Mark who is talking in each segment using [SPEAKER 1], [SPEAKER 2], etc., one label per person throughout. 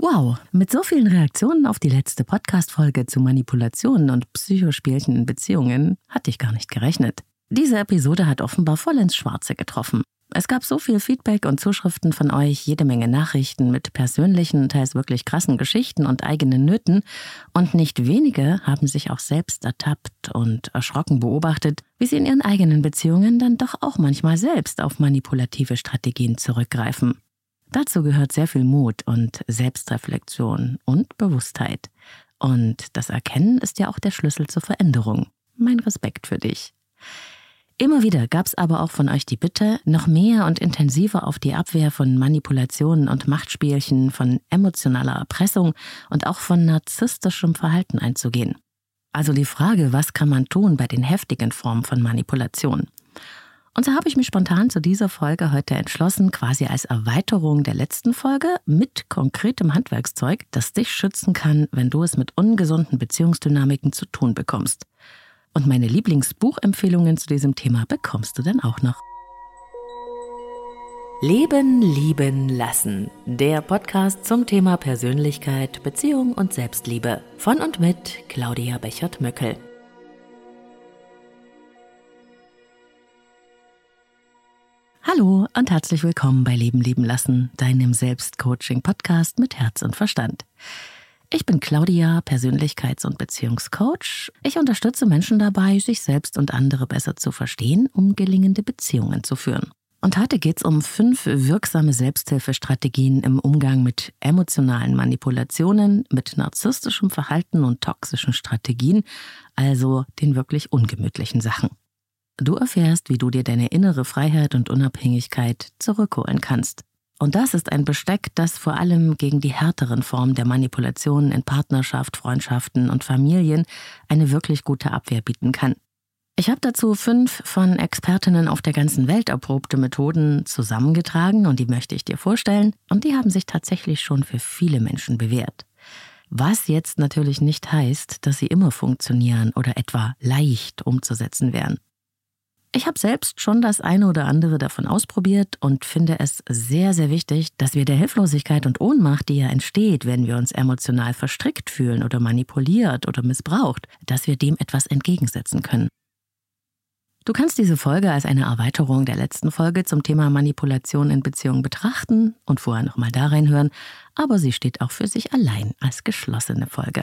[SPEAKER 1] Wow, mit so vielen Reaktionen auf die letzte Podcast-Folge zu Manipulationen und Psychospielchen in Beziehungen hatte ich gar nicht gerechnet. Diese Episode hat offenbar voll ins Schwarze getroffen. Es gab so viel Feedback und Zuschriften von euch, jede Menge Nachrichten mit persönlichen, teils wirklich krassen Geschichten und eigenen Nöten, und nicht wenige haben sich auch selbst ertappt und erschrocken beobachtet, wie sie in ihren eigenen Beziehungen dann doch auch manchmal selbst auf manipulative Strategien zurückgreifen. Dazu gehört sehr viel Mut und Selbstreflexion und Bewusstheit. Und das Erkennen ist ja auch der Schlüssel zur Veränderung. Mein Respekt für dich. Immer wieder gab es aber auch von euch die Bitte, noch mehr und intensiver auf die Abwehr von Manipulationen und Machtspielchen, von emotionaler Erpressung und auch von narzisstischem Verhalten einzugehen. Also die Frage, was kann man tun bei den heftigen Formen von Manipulation? Und so habe ich mich spontan zu dieser Folge heute entschlossen, quasi als Erweiterung der letzten Folge mit konkretem Handwerkszeug, das dich schützen kann, wenn du es mit ungesunden Beziehungsdynamiken zu tun bekommst. Und meine Lieblingsbuchempfehlungen zu diesem Thema bekommst du dann auch noch. Leben, lieben, lassen. Der Podcast zum Thema Persönlichkeit, Beziehung und Selbstliebe. Von und mit Claudia Bechert-Möckel. Hallo und herzlich willkommen bei Leben lieben lassen, deinem Selbstcoaching-Podcast mit Herz und Verstand. Ich bin Claudia, Persönlichkeits- und Beziehungscoach. Ich unterstütze Menschen dabei, sich selbst und andere besser zu verstehen, um gelingende Beziehungen zu führen. Und heute geht es um fünf wirksame Selbsthilfestrategien im Umgang mit emotionalen Manipulationen, mit narzisstischem Verhalten und toxischen Strategien, also den wirklich ungemütlichen Sachen. Du erfährst, wie du dir deine innere Freiheit und Unabhängigkeit zurückholen kannst. Und das ist ein Besteck, das vor allem gegen die härteren Formen der Manipulationen in Partnerschaft, Freundschaften und Familien eine wirklich gute Abwehr bieten kann. Ich habe dazu fünf von Expertinnen auf der ganzen Welt erprobte Methoden zusammengetragen und die möchte ich dir vorstellen. Und die haben sich tatsächlich schon für viele Menschen bewährt. Was jetzt natürlich nicht heißt, dass sie immer funktionieren oder etwa leicht umzusetzen wären. Ich habe selbst schon das eine oder andere davon ausprobiert und finde es sehr, sehr wichtig, dass wir der Hilflosigkeit und Ohnmacht, die ja entsteht, wenn wir uns emotional verstrickt fühlen oder manipuliert oder missbraucht, dass wir dem etwas entgegensetzen können. Du kannst diese Folge als eine Erweiterung der letzten Folge zum Thema Manipulation in Beziehungen betrachten und vorher nochmal da reinhören, aber sie steht auch für sich allein als geschlossene Folge.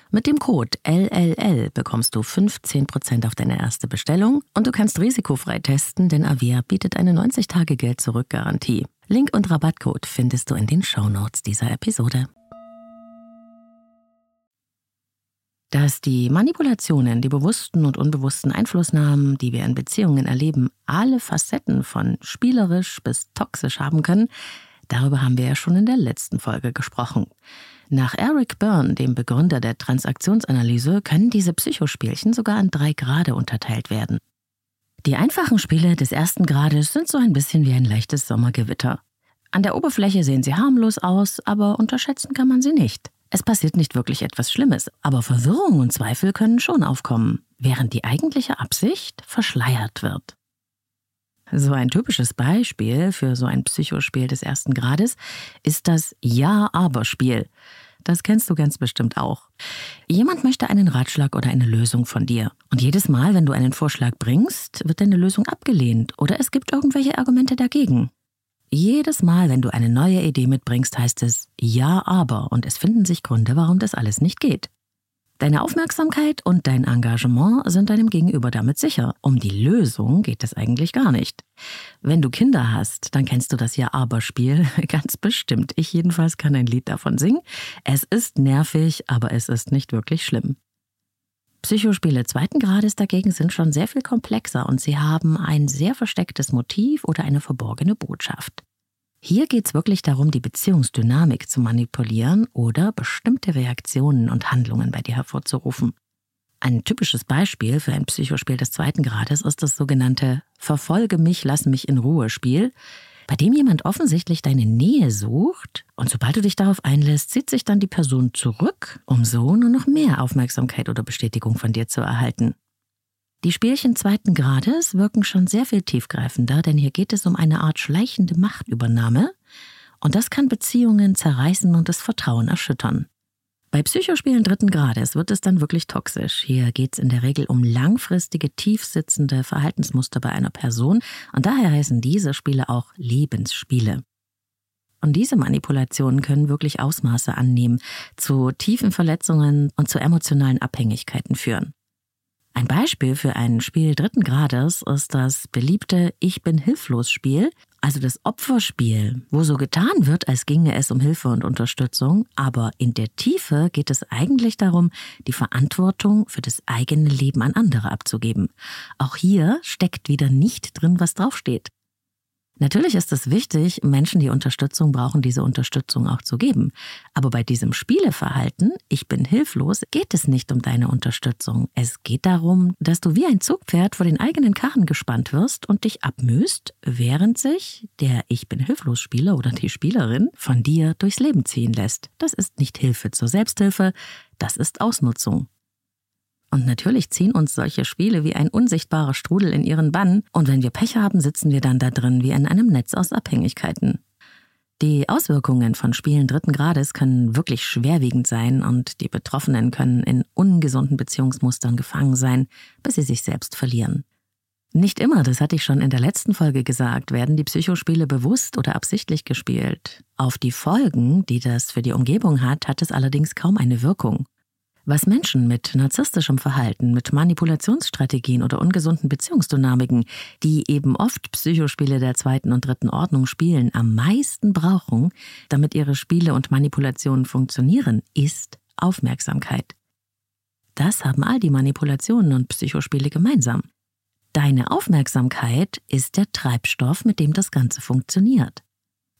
[SPEAKER 1] Mit dem Code LLL bekommst du 15% auf deine erste Bestellung und du kannst risikofrei testen, denn Avia bietet eine 90-Tage-Geld-Zurück-Garantie. Link und Rabattcode findest du in den Shownotes dieser Episode. Dass die Manipulationen, die bewussten und unbewussten Einflussnahmen, die wir in Beziehungen erleben, alle Facetten von spielerisch bis toxisch haben können, darüber haben wir ja schon in der letzten Folge gesprochen. Nach Eric Byrne, dem Begründer der Transaktionsanalyse, können diese Psychospielchen sogar in drei Grade unterteilt werden. Die einfachen Spiele des ersten Grades sind so ein bisschen wie ein leichtes Sommergewitter. An der Oberfläche sehen sie harmlos aus, aber unterschätzen kann man sie nicht. Es passiert nicht wirklich etwas Schlimmes, aber Verwirrung und Zweifel können schon aufkommen, während die eigentliche Absicht verschleiert wird. So ein typisches Beispiel für so ein Psychospiel des ersten Grades ist das Ja-Aber-Spiel. Das kennst du ganz bestimmt auch. Jemand möchte einen Ratschlag oder eine Lösung von dir. Und jedes Mal, wenn du einen Vorschlag bringst, wird deine Lösung abgelehnt oder es gibt irgendwelche Argumente dagegen. Jedes Mal, wenn du eine neue Idee mitbringst, heißt es Ja, aber und es finden sich Gründe, warum das alles nicht geht. Deine Aufmerksamkeit und dein Engagement sind deinem Gegenüber damit sicher. Um die Lösung geht es eigentlich gar nicht. Wenn du Kinder hast, dann kennst du das Ja-Aber-Spiel ganz bestimmt. Ich jedenfalls kann ein Lied davon singen. Es ist nervig, aber es ist nicht wirklich schlimm. Psychospiele zweiten Grades dagegen sind schon sehr viel komplexer und sie haben ein sehr verstecktes Motiv oder eine verborgene Botschaft. Hier geht es wirklich darum, die Beziehungsdynamik zu manipulieren oder bestimmte Reaktionen und Handlungen bei dir hervorzurufen. Ein typisches Beispiel für ein Psychospiel des zweiten Grades ist das sogenannte Verfolge mich, lass mich in Ruhe Spiel, bei dem jemand offensichtlich deine Nähe sucht und sobald du dich darauf einlässt, zieht sich dann die Person zurück, um so nur noch mehr Aufmerksamkeit oder Bestätigung von dir zu erhalten. Die Spielchen zweiten Grades wirken schon sehr viel tiefgreifender, denn hier geht es um eine Art schleichende Machtübernahme und das kann Beziehungen zerreißen und das Vertrauen erschüttern. Bei Psychospielen dritten Grades wird es dann wirklich toxisch. Hier geht es in der Regel um langfristige, tiefsitzende Verhaltensmuster bei einer Person und daher heißen diese Spiele auch Lebensspiele. Und diese Manipulationen können wirklich Ausmaße annehmen, zu tiefen Verletzungen und zu emotionalen Abhängigkeiten führen. Ein Beispiel für ein Spiel dritten Grades ist das beliebte Ich bin hilflos Spiel, also das Opferspiel, wo so getan wird, als ginge es um Hilfe und Unterstützung, aber in der Tiefe geht es eigentlich darum, die Verantwortung für das eigene Leben an andere abzugeben. Auch hier steckt wieder nicht drin, was draufsteht. Natürlich ist es wichtig, Menschen, die Unterstützung brauchen, diese Unterstützung auch zu geben. Aber bei diesem Spieleverhalten, ich bin hilflos, geht es nicht um deine Unterstützung. Es geht darum, dass du wie ein Zugpferd vor den eigenen Karren gespannt wirst und dich abmühst, während sich der Ich bin hilflos Spieler oder die Spielerin von dir durchs Leben ziehen lässt. Das ist nicht Hilfe zur Selbsthilfe, das ist Ausnutzung. Und natürlich ziehen uns solche Spiele wie ein unsichtbarer Strudel in ihren Bann, und wenn wir Pech haben, sitzen wir dann da drin wie in einem Netz aus Abhängigkeiten. Die Auswirkungen von Spielen dritten Grades können wirklich schwerwiegend sein und die Betroffenen können in ungesunden Beziehungsmustern gefangen sein, bis sie sich selbst verlieren. Nicht immer, das hatte ich schon in der letzten Folge gesagt, werden die Psychospiele bewusst oder absichtlich gespielt. Auf die Folgen, die das für die Umgebung hat, hat es allerdings kaum eine Wirkung. Was Menschen mit narzisstischem Verhalten, mit Manipulationsstrategien oder ungesunden Beziehungsdynamiken, die eben oft Psychospiele der zweiten und dritten Ordnung spielen, am meisten brauchen, damit ihre Spiele und Manipulationen funktionieren, ist Aufmerksamkeit. Das haben all die Manipulationen und Psychospiele gemeinsam. Deine Aufmerksamkeit ist der Treibstoff, mit dem das Ganze funktioniert.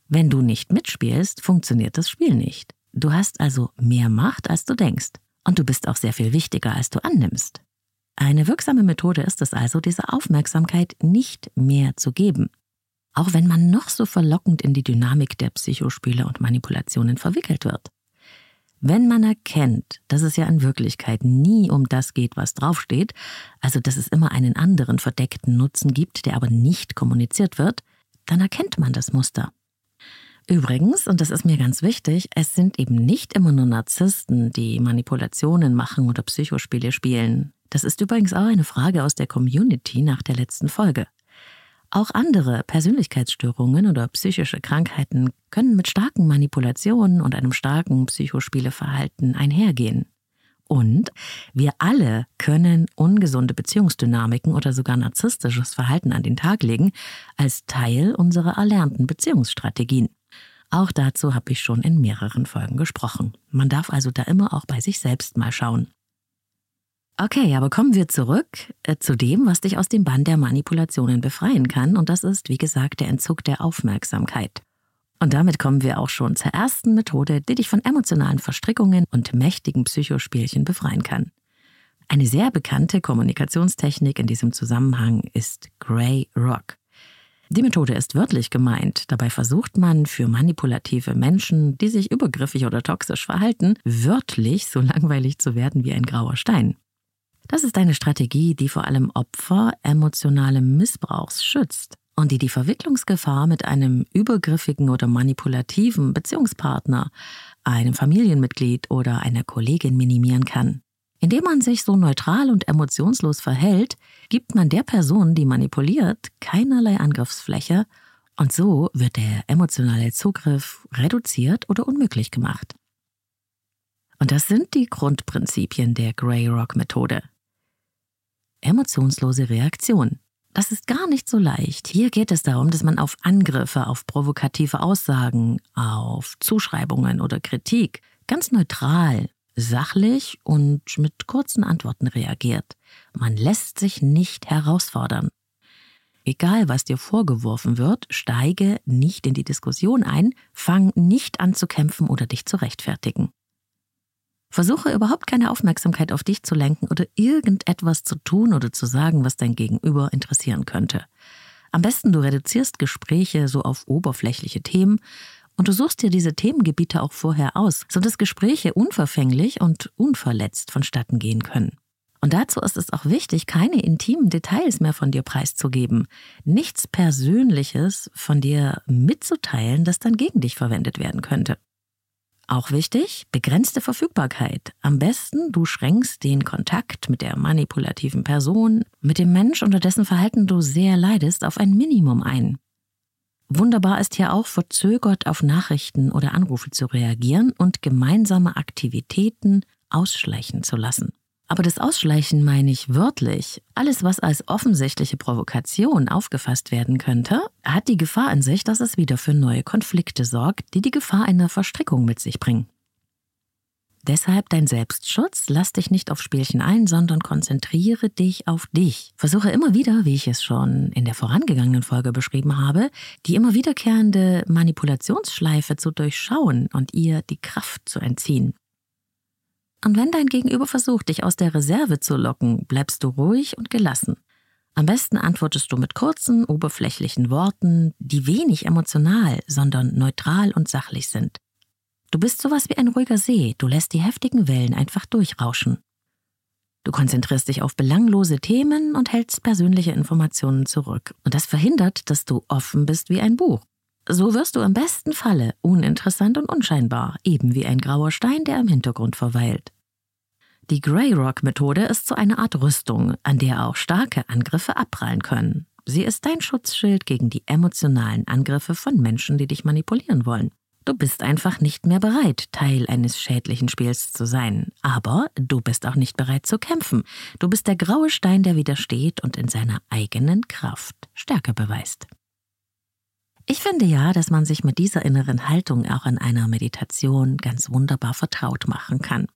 [SPEAKER 1] Wenn du nicht mitspielst, funktioniert das Spiel nicht. Du hast also mehr Macht, als du denkst. Und du bist auch sehr viel wichtiger, als du annimmst. Eine wirksame Methode ist es also, diese Aufmerksamkeit nicht mehr zu geben. Auch wenn man noch so verlockend in die Dynamik der Psychospiele und Manipulationen verwickelt wird. Wenn man erkennt, dass es ja in Wirklichkeit nie um das geht, was draufsteht, also dass es immer einen anderen verdeckten Nutzen gibt, der aber nicht kommuniziert wird, dann erkennt man das Muster. Übrigens, und das ist mir ganz wichtig, es sind eben nicht immer nur Narzissten, die Manipulationen machen oder Psychospiele spielen. Das ist übrigens auch eine Frage aus der Community nach der letzten Folge. Auch andere Persönlichkeitsstörungen oder psychische Krankheiten können mit starken Manipulationen und einem starken Psychospieleverhalten einhergehen. Und wir alle können ungesunde Beziehungsdynamiken oder sogar narzisstisches Verhalten an den Tag legen als Teil unserer erlernten Beziehungsstrategien. Auch dazu habe ich schon in mehreren Folgen gesprochen. Man darf also da immer auch bei sich selbst mal schauen. Okay, aber kommen wir zurück äh, zu dem, was dich aus dem Bann der Manipulationen befreien kann, und das ist, wie gesagt, der Entzug der Aufmerksamkeit. Und damit kommen wir auch schon zur ersten Methode, die dich von emotionalen Verstrickungen und mächtigen Psychospielchen befreien kann. Eine sehr bekannte Kommunikationstechnik in diesem Zusammenhang ist Grey Rock. Die Methode ist wörtlich gemeint. Dabei versucht man für manipulative Menschen, die sich übergriffig oder toxisch verhalten, wörtlich so langweilig zu werden wie ein grauer Stein. Das ist eine Strategie, die vor allem Opfer emotionalen Missbrauchs schützt. und die die Verwicklungsgefahr mit einem übergriffigen oder manipulativen Beziehungspartner, einem Familienmitglied oder einer Kollegin minimieren kann. Indem man sich so neutral und emotionslos verhält, gibt man der Person, die manipuliert, keinerlei Angriffsfläche und so wird der emotionale Zugriff reduziert oder unmöglich gemacht. Und das sind die Grundprinzipien der Grey Rock Methode. Emotionslose Reaktion. Das ist gar nicht so leicht. Hier geht es darum, dass man auf Angriffe, auf provokative Aussagen, auf Zuschreibungen oder Kritik ganz neutral sachlich und mit kurzen Antworten reagiert. Man lässt sich nicht herausfordern. Egal, was dir vorgeworfen wird, steige nicht in die Diskussion ein, fang nicht an zu kämpfen oder dich zu rechtfertigen. Versuche überhaupt keine Aufmerksamkeit auf dich zu lenken oder irgendetwas zu tun oder zu sagen, was dein Gegenüber interessieren könnte. Am besten du reduzierst Gespräche so auf oberflächliche Themen, und du suchst dir diese Themengebiete auch vorher aus, sodass Gespräche unverfänglich und unverletzt vonstatten gehen können. Und dazu ist es auch wichtig, keine intimen Details mehr von dir preiszugeben, nichts Persönliches von dir mitzuteilen, das dann gegen dich verwendet werden könnte. Auch wichtig, begrenzte Verfügbarkeit. Am besten, du schränkst den Kontakt mit der manipulativen Person, mit dem Mensch, unter dessen Verhalten du sehr leidest, auf ein Minimum ein. Wunderbar ist hier auch, verzögert auf Nachrichten oder Anrufe zu reagieren und gemeinsame Aktivitäten ausschleichen zu lassen. Aber das Ausschleichen meine ich wörtlich. Alles, was als offensichtliche Provokation aufgefasst werden könnte, hat die Gefahr in sich, dass es wieder für neue Konflikte sorgt, die die Gefahr einer Verstrickung mit sich bringen. Deshalb dein Selbstschutz, lass dich nicht auf Spielchen ein, sondern konzentriere dich auf dich. Versuche immer wieder, wie ich es schon in der vorangegangenen Folge beschrieben habe, die immer wiederkehrende Manipulationsschleife zu durchschauen und ihr die Kraft zu entziehen. Und wenn dein Gegenüber versucht, dich aus der Reserve zu locken, bleibst du ruhig und gelassen. Am besten antwortest du mit kurzen, oberflächlichen Worten, die wenig emotional, sondern neutral und sachlich sind. Du bist sowas wie ein ruhiger See, du lässt die heftigen Wellen einfach durchrauschen. Du konzentrierst dich auf belanglose Themen und hältst persönliche Informationen zurück. Und das verhindert, dass du offen bist wie ein Buch. So wirst du im besten Falle uninteressant und unscheinbar, eben wie ein grauer Stein, der im Hintergrund verweilt. Die Grey Rock Methode ist so eine Art Rüstung, an der auch starke Angriffe abprallen können. Sie ist dein Schutzschild gegen die emotionalen Angriffe von Menschen, die dich manipulieren wollen. Du bist einfach nicht mehr bereit, Teil eines schädlichen Spiels zu sein. Aber du bist auch nicht bereit zu kämpfen. Du bist der graue Stein, der widersteht und in seiner eigenen Kraft Stärke beweist. Ich finde ja, dass man sich mit dieser inneren Haltung auch in einer Meditation ganz wunderbar vertraut machen kann.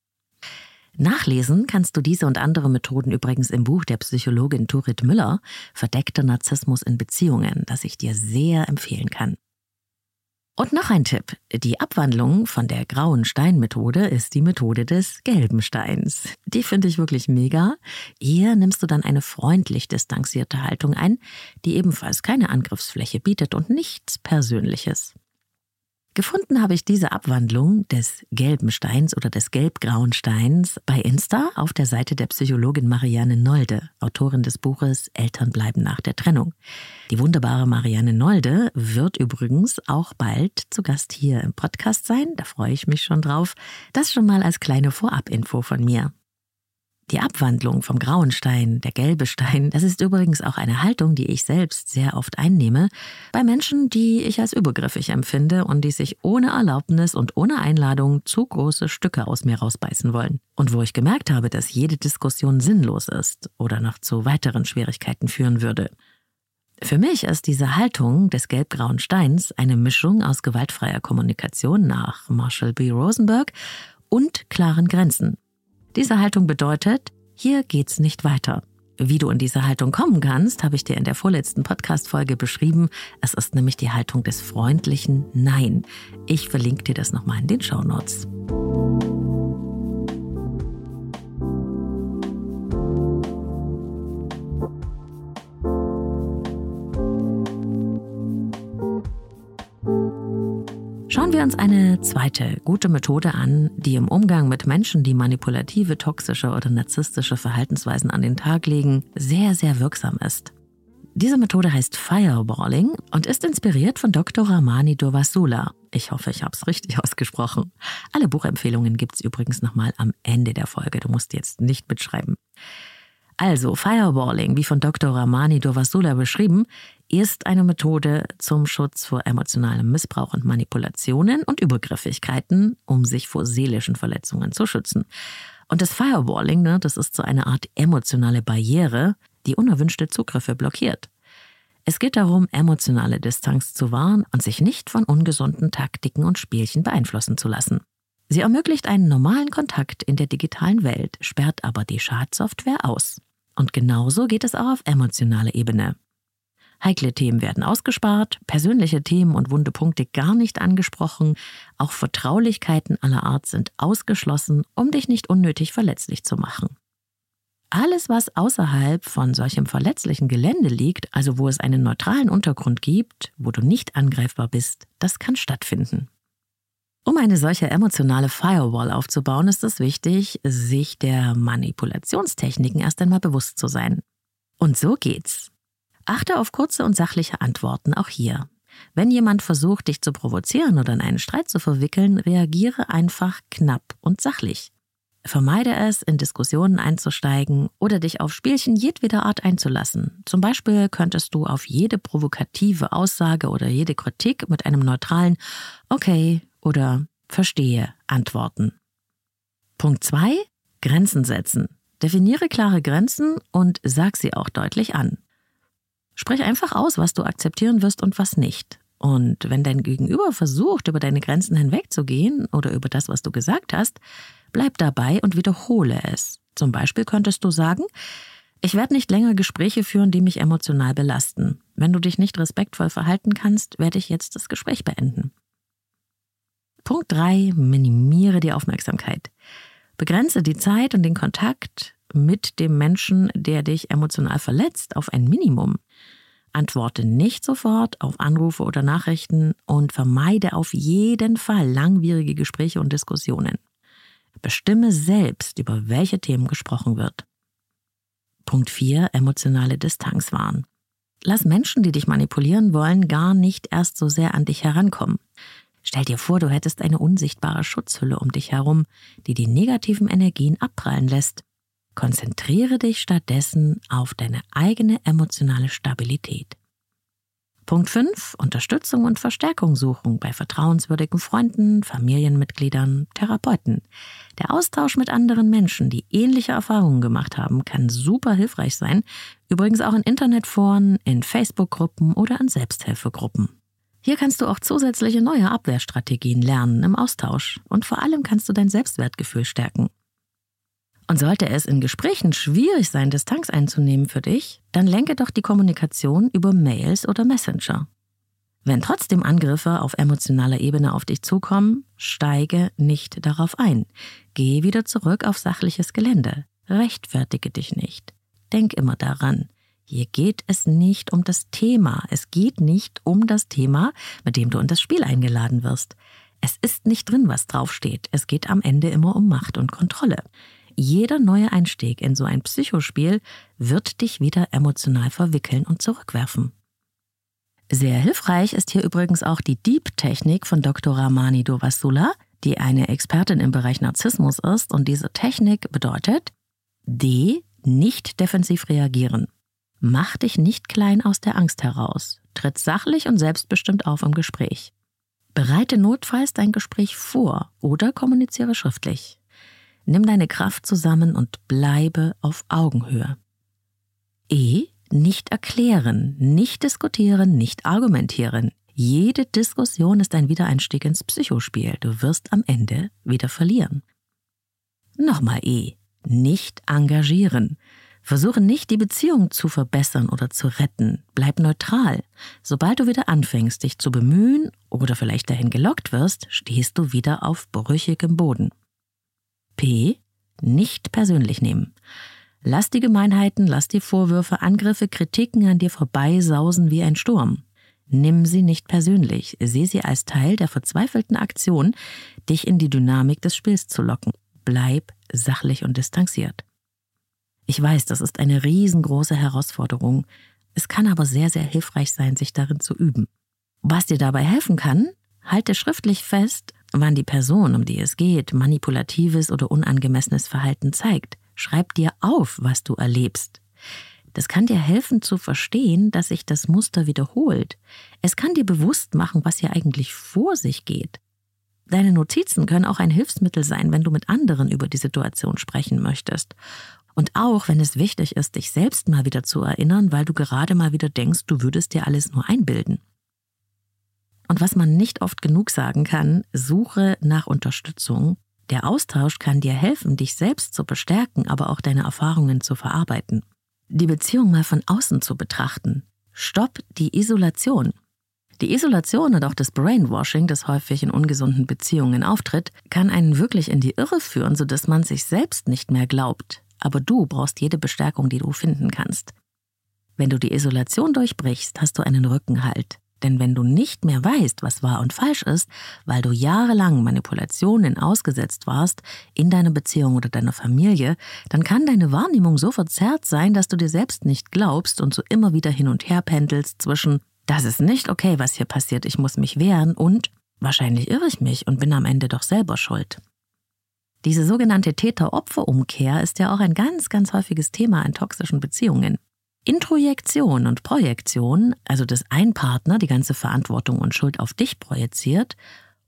[SPEAKER 1] Nachlesen kannst du diese und andere Methoden übrigens im Buch der Psychologin Turit Müller, Verdeckter Narzissmus in Beziehungen, das ich dir sehr empfehlen kann. Und noch ein Tipp. Die Abwandlung von der grauen Steinmethode ist die Methode des gelben Steins. Die finde ich wirklich mega. Hier nimmst du dann eine freundlich distanzierte Haltung ein, die ebenfalls keine Angriffsfläche bietet und nichts Persönliches. Gefunden habe ich diese Abwandlung des gelben Steins oder des gelbgrauen Steins bei Insta auf der Seite der Psychologin Marianne Nolde, Autorin des Buches Eltern bleiben nach der Trennung. Die wunderbare Marianne Nolde wird übrigens auch bald zu Gast hier im Podcast sein, da freue ich mich schon drauf. Das schon mal als kleine Vorabinfo von mir. Die Abwandlung vom grauen Stein, der gelbe Stein, das ist übrigens auch eine Haltung, die ich selbst sehr oft einnehme, bei Menschen, die ich als übergriffig empfinde und die sich ohne Erlaubnis und ohne Einladung zu große Stücke aus mir rausbeißen wollen. Und wo ich gemerkt habe, dass jede Diskussion sinnlos ist oder noch zu weiteren Schwierigkeiten führen würde. Für mich ist diese Haltung des gelb-grauen Steins eine Mischung aus gewaltfreier Kommunikation nach Marshall B. Rosenberg und klaren Grenzen. Diese Haltung bedeutet, hier geht's nicht weiter. Wie du in diese Haltung kommen kannst, habe ich dir in der vorletzten Podcast-Folge beschrieben. Es ist nämlich die Haltung des freundlichen Nein. Ich verlinke dir das nochmal in den Show Notes. Uns eine zweite gute Methode an, die im Umgang mit Menschen, die manipulative, toxische oder narzisstische Verhaltensweisen an den Tag legen, sehr, sehr wirksam ist. Diese Methode heißt Fireballing und ist inspiriert von Dr. Ramani Durvasula. Ich hoffe, ich habe es richtig ausgesprochen. Alle Buchempfehlungen gibt es übrigens nochmal am Ende der Folge. Du musst jetzt nicht mitschreiben. Also, Fireballing, wie von Dr. Ramani Durvasula beschrieben, ist eine Methode zum Schutz vor emotionalem Missbrauch und Manipulationen und Übergriffigkeiten, um sich vor seelischen Verletzungen zu schützen. Und das Fireballing, ne, das ist so eine Art emotionale Barriere, die unerwünschte Zugriffe blockiert. Es geht darum, emotionale Distanz zu wahren und sich nicht von ungesunden Taktiken und Spielchen beeinflussen zu lassen. Sie ermöglicht einen normalen Kontakt in der digitalen Welt, sperrt aber die Schadsoftware aus. Und genauso geht es auch auf emotionaler Ebene. Heikle Themen werden ausgespart, persönliche Themen und wunde Punkte gar nicht angesprochen, auch Vertraulichkeiten aller Art sind ausgeschlossen, um dich nicht unnötig verletzlich zu machen. Alles, was außerhalb von solchem verletzlichen Gelände liegt, also wo es einen neutralen Untergrund gibt, wo du nicht angreifbar bist, das kann stattfinden. Um eine solche emotionale Firewall aufzubauen, ist es wichtig, sich der Manipulationstechniken erst einmal bewusst zu sein. Und so geht's. Achte auf kurze und sachliche Antworten auch hier. Wenn jemand versucht, dich zu provozieren oder in einen Streit zu verwickeln, reagiere einfach knapp und sachlich. Vermeide es, in Diskussionen einzusteigen oder dich auf Spielchen jedweder Art einzulassen. Zum Beispiel könntest du auf jede provokative Aussage oder jede Kritik mit einem neutralen Okay oder Verstehe antworten. Punkt 2. Grenzen setzen. Definiere klare Grenzen und sag sie auch deutlich an. Sprich einfach aus, was du akzeptieren wirst und was nicht. Und wenn dein Gegenüber versucht, über deine Grenzen hinwegzugehen oder über das, was du gesagt hast, bleib dabei und wiederhole es. Zum Beispiel könntest du sagen, ich werde nicht länger Gespräche führen, die mich emotional belasten. Wenn du dich nicht respektvoll verhalten kannst, werde ich jetzt das Gespräch beenden. Punkt 3. Minimiere die Aufmerksamkeit. Begrenze die Zeit und den Kontakt mit dem Menschen, der dich emotional verletzt, auf ein Minimum. Antworte nicht sofort auf Anrufe oder Nachrichten und vermeide auf jeden Fall langwierige Gespräche und Diskussionen. Bestimme selbst, über welche Themen gesprochen wird. Punkt 4. Emotionale Distanz wahren. Lass Menschen, die dich manipulieren wollen, gar nicht erst so sehr an dich herankommen. Stell dir vor, du hättest eine unsichtbare Schutzhülle um dich herum, die die negativen Energien abprallen lässt. Konzentriere dich stattdessen auf deine eigene emotionale Stabilität. Punkt 5. Unterstützung und Verstärkung suchen bei vertrauenswürdigen Freunden, Familienmitgliedern, Therapeuten. Der Austausch mit anderen Menschen, die ähnliche Erfahrungen gemacht haben, kann super hilfreich sein, übrigens auch in Internetforen, in Facebook-Gruppen oder in Selbsthilfegruppen. Hier kannst du auch zusätzliche neue Abwehrstrategien lernen im Austausch und vor allem kannst du dein Selbstwertgefühl stärken. Und sollte es in Gesprächen schwierig sein, Distanz einzunehmen für dich, dann lenke doch die Kommunikation über Mails oder Messenger. Wenn trotzdem Angriffe auf emotionaler Ebene auf dich zukommen, steige nicht darauf ein. Geh wieder zurück auf sachliches Gelände. Rechtfertige dich nicht. Denk immer daran, hier geht es nicht um das Thema. Es geht nicht um das Thema, mit dem du in das Spiel eingeladen wirst. Es ist nicht drin, was draufsteht. Es geht am Ende immer um Macht und Kontrolle. Jeder neue Einstieg in so ein Psychospiel wird dich wieder emotional verwickeln und zurückwerfen. Sehr hilfreich ist hier übrigens auch die Deep-Technik von Dr. Ramani Dovasula, die eine Expertin im Bereich Narzissmus ist und diese Technik bedeutet D. Nicht defensiv reagieren. Mach dich nicht klein aus der Angst heraus. Tritt sachlich und selbstbestimmt auf im Gespräch. Bereite notfalls dein Gespräch vor oder kommuniziere schriftlich. Nimm deine Kraft zusammen und bleibe auf Augenhöhe. E. Nicht erklären, nicht diskutieren, nicht argumentieren. Jede Diskussion ist ein Wiedereinstieg ins Psychospiel. Du wirst am Ende wieder verlieren. Nochmal E. Nicht engagieren. Versuche nicht, die Beziehung zu verbessern oder zu retten. Bleib neutral. Sobald du wieder anfängst, dich zu bemühen oder vielleicht dahin gelockt wirst, stehst du wieder auf brüchigem Boden. P. Nicht persönlich nehmen. Lass die Gemeinheiten, lass die Vorwürfe, Angriffe, Kritiken an dir vorbeisausen wie ein Sturm. Nimm sie nicht persönlich, sieh sie als Teil der verzweifelten Aktion, dich in die Dynamik des Spiels zu locken. Bleib sachlich und distanziert. Ich weiß, das ist eine riesengroße Herausforderung, Es kann aber sehr, sehr hilfreich sein, sich darin zu üben. Was dir dabei helfen kann, halte schriftlich fest, wann die Person, um die es geht, manipulatives oder unangemessenes Verhalten zeigt. Schreib dir auf, was du erlebst. Das kann dir helfen zu verstehen, dass sich das Muster wiederholt. Es kann dir bewusst machen, was hier eigentlich vor sich geht. Deine Notizen können auch ein Hilfsmittel sein, wenn du mit anderen über die Situation sprechen möchtest. Und auch wenn es wichtig ist, dich selbst mal wieder zu erinnern, weil du gerade mal wieder denkst, du würdest dir alles nur einbilden. Und was man nicht oft genug sagen kann, suche nach Unterstützung. Der Austausch kann dir helfen, dich selbst zu bestärken, aber auch deine Erfahrungen zu verarbeiten. Die Beziehung mal von außen zu betrachten. Stopp die Isolation. Die Isolation und auch das Brainwashing, das häufig in ungesunden Beziehungen auftritt, kann einen wirklich in die Irre führen, sodass man sich selbst nicht mehr glaubt. Aber du brauchst jede Bestärkung, die du finden kannst. Wenn du die Isolation durchbrichst, hast du einen Rückenhalt. Denn wenn du nicht mehr weißt, was wahr und falsch ist, weil du jahrelang Manipulationen ausgesetzt warst in deiner Beziehung oder deiner Familie, dann kann deine Wahrnehmung so verzerrt sein, dass du dir selbst nicht glaubst und so immer wieder hin und her pendelst zwischen das ist nicht okay, was hier passiert, ich muss mich wehren und wahrscheinlich irre ich mich und bin am Ende doch selber schuld. Diese sogenannte Täter-Opfer-Umkehr ist ja auch ein ganz, ganz häufiges Thema in toxischen Beziehungen. Introjektion und Projektion, also dass ein Partner die ganze Verantwortung und Schuld auf dich projiziert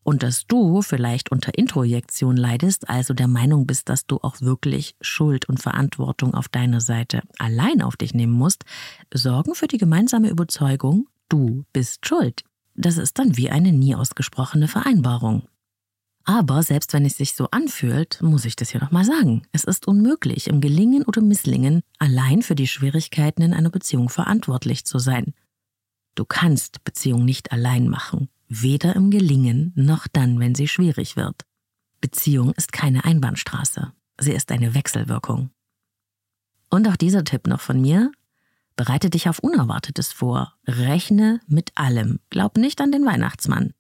[SPEAKER 1] und dass du vielleicht unter Introjektion leidest, also der Meinung bist, dass du auch wirklich Schuld und Verantwortung auf deiner Seite allein auf dich nehmen musst, sorgen für die gemeinsame Überzeugung, du bist schuld. Das ist dann wie eine nie ausgesprochene Vereinbarung. Aber selbst wenn es sich so anfühlt, muss ich das hier nochmal sagen. Es ist unmöglich, im Gelingen oder Misslingen allein für die Schwierigkeiten in einer Beziehung verantwortlich zu sein. Du kannst Beziehung nicht allein machen, weder im Gelingen noch dann, wenn sie schwierig wird. Beziehung ist keine Einbahnstraße, sie ist eine Wechselwirkung. Und auch dieser Tipp noch von mir, Bereite dich auf Unerwartetes vor. Rechne mit allem. Glaub nicht an den Weihnachtsmann.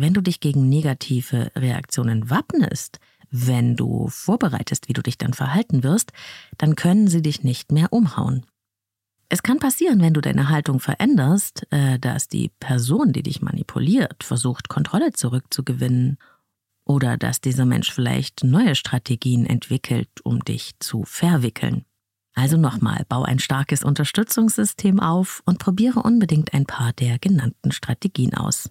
[SPEAKER 1] Wenn du dich gegen negative Reaktionen wappnest, wenn du vorbereitest, wie du dich dann verhalten wirst, dann können sie dich nicht mehr umhauen. Es kann passieren, wenn du deine Haltung veränderst, äh, dass die Person, die dich manipuliert, versucht, Kontrolle zurückzugewinnen oder dass dieser Mensch vielleicht neue Strategien entwickelt, um dich zu verwickeln. Also nochmal, bau ein starkes Unterstützungssystem auf und probiere unbedingt ein paar der genannten Strategien aus.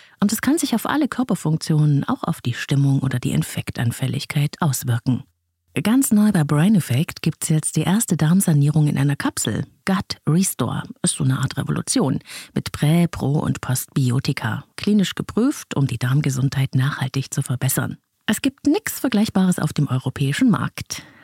[SPEAKER 1] Und es kann sich auf alle Körperfunktionen, auch auf die Stimmung oder die Infektanfälligkeit auswirken. Ganz neu bei Brain Effect gibt es jetzt die erste Darmsanierung in einer Kapsel. Gut Restore ist so eine Art Revolution mit Prä-, Pro- und Postbiotika. Klinisch geprüft, um die Darmgesundheit nachhaltig zu verbessern. Es gibt nichts Vergleichbares auf dem europäischen Markt.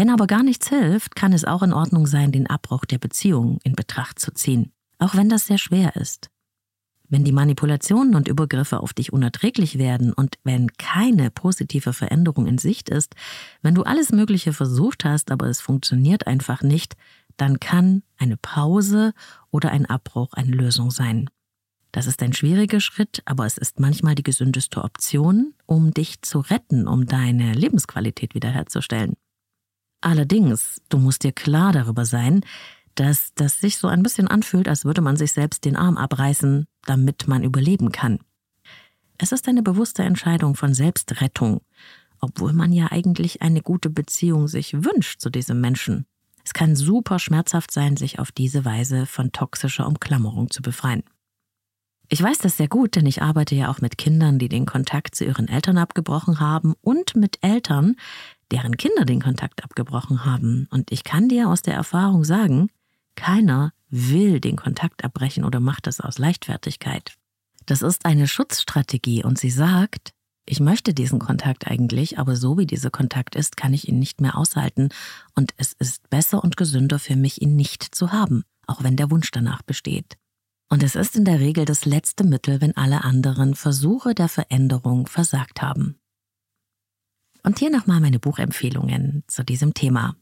[SPEAKER 1] Wenn aber gar nichts hilft, kann es auch in Ordnung sein, den Abbruch der Beziehung in Betracht zu ziehen, auch wenn das sehr schwer ist. Wenn die Manipulationen und Übergriffe auf dich unerträglich werden und wenn keine positive Veränderung in Sicht ist, wenn du alles Mögliche versucht hast, aber es funktioniert einfach nicht, dann kann eine Pause oder ein Abbruch eine Lösung sein. Das ist ein schwieriger Schritt, aber es ist manchmal die gesündeste Option, um dich zu retten, um deine Lebensqualität wiederherzustellen. Allerdings, du musst dir klar darüber sein, dass das sich so ein bisschen anfühlt, als würde man sich selbst den Arm abreißen, damit man überleben kann. Es ist eine bewusste Entscheidung von Selbstrettung, obwohl man ja eigentlich eine gute Beziehung sich wünscht zu diesem Menschen. Es kann super schmerzhaft sein, sich auf diese Weise von toxischer Umklammerung zu befreien. Ich weiß das sehr gut, denn ich arbeite ja auch mit Kindern, die den Kontakt zu ihren Eltern abgebrochen haben und mit Eltern, deren Kinder den Kontakt abgebrochen haben. Und ich kann dir aus der Erfahrung sagen, keiner will den Kontakt abbrechen oder macht es aus Leichtfertigkeit. Das ist eine Schutzstrategie und sie sagt, ich möchte diesen Kontakt eigentlich, aber so wie dieser Kontakt ist, kann ich ihn nicht mehr aushalten und es ist besser und gesünder für mich, ihn nicht zu haben, auch wenn der Wunsch danach besteht. Und es ist in der Regel das letzte Mittel, wenn alle anderen Versuche der Veränderung versagt haben. Und hier nochmal meine Buchempfehlungen zu diesem Thema.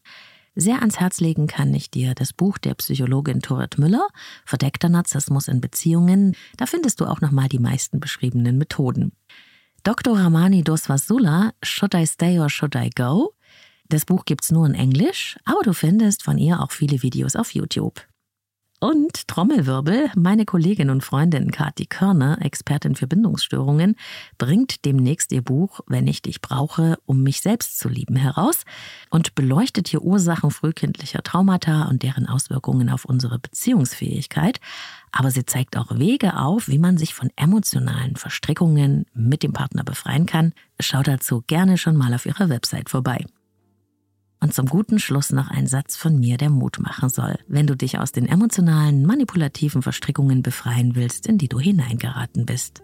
[SPEAKER 1] Sehr ans Herz legen kann ich dir das Buch der Psychologin Tourette Müller, Verdeckter Narzissmus in Beziehungen. Da findest du auch nochmal die meisten beschriebenen Methoden. Dr. Ramani Doswasula, Should I Stay or Should I Go? Das Buch gibt's nur in Englisch, aber du findest von ihr auch viele Videos auf YouTube. Und Trommelwirbel, meine Kollegin und Freundin Kati Körner, Expertin für Bindungsstörungen, bringt demnächst ihr Buch Wenn ich dich brauche, um mich selbst zu lieben heraus und beleuchtet hier Ursachen frühkindlicher Traumata und deren Auswirkungen auf unsere Beziehungsfähigkeit. Aber sie zeigt auch Wege auf, wie man sich von emotionalen Verstrickungen mit dem Partner befreien kann. Schau dazu gerne schon mal auf ihrer Website vorbei. Und zum guten Schluss noch ein Satz von mir, der Mut machen soll, wenn du dich aus den emotionalen, manipulativen Verstrickungen befreien willst, in die du hineingeraten bist.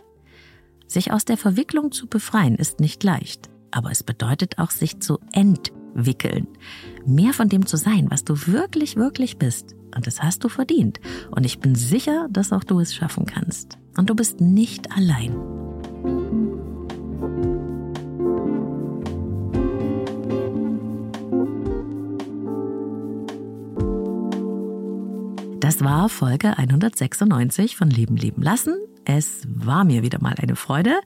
[SPEAKER 1] Sich aus der Verwicklung zu befreien ist nicht leicht, aber es bedeutet auch, sich zu entwickeln. Mehr von dem zu sein, was du wirklich, wirklich bist. Und das hast du verdient. Und ich bin sicher, dass auch du es schaffen kannst. Und du bist nicht allein. Das war Folge 196 von Leben leben lassen. Es war mir wieder mal eine Freude.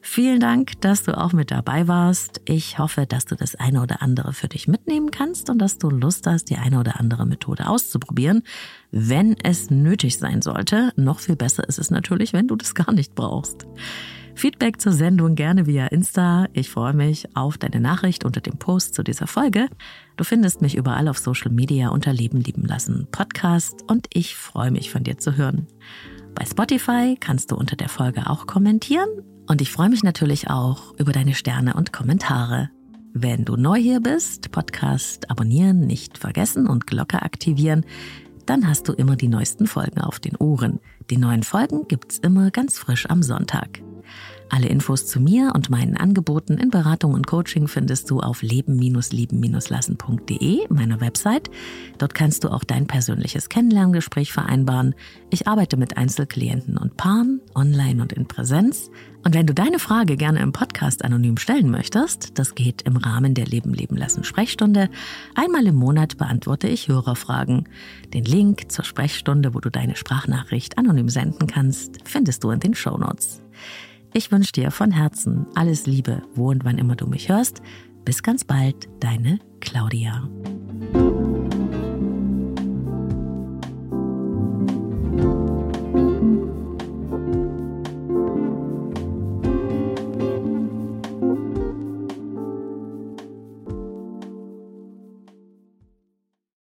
[SPEAKER 1] Vielen Dank, dass du auch mit dabei warst. Ich hoffe, dass du das eine oder andere für dich mitnehmen kannst und dass du Lust hast, die eine oder andere Methode auszuprobieren, wenn es nötig sein sollte. Noch viel besser ist es natürlich, wenn du das gar nicht brauchst. Feedback zur Sendung gerne via Insta. Ich freue mich auf deine Nachricht unter dem Post zu dieser Folge. Du findest mich überall auf Social Media unter Leben lieben lassen Podcast und ich freue mich von dir zu hören. Bei Spotify kannst du unter der Folge auch kommentieren und ich freue mich natürlich auch über deine Sterne und Kommentare. Wenn du neu hier bist, Podcast abonnieren nicht vergessen und Glocke aktivieren, dann hast du immer die neuesten Folgen auf den Ohren. Die neuen Folgen gibt's immer ganz frisch am Sonntag. Alle Infos zu mir und meinen Angeboten in Beratung und Coaching findest du auf leben-lieben-lassen.de, meiner Website. Dort kannst du auch dein persönliches Kennenlerngespräch vereinbaren. Ich arbeite mit Einzelklienten und Paaren, online und in Präsenz. Und wenn du deine Frage gerne im Podcast anonym stellen möchtest, das geht im Rahmen der Leben leben lassen Sprechstunde. Einmal im Monat beantworte ich Hörerfragen. Den Link zur Sprechstunde, wo du deine Sprachnachricht anonym senden kannst, findest du in den Show Notes. Ich wünsche dir von Herzen alles Liebe, wo und wann immer du mich hörst. Bis ganz bald, deine Claudia.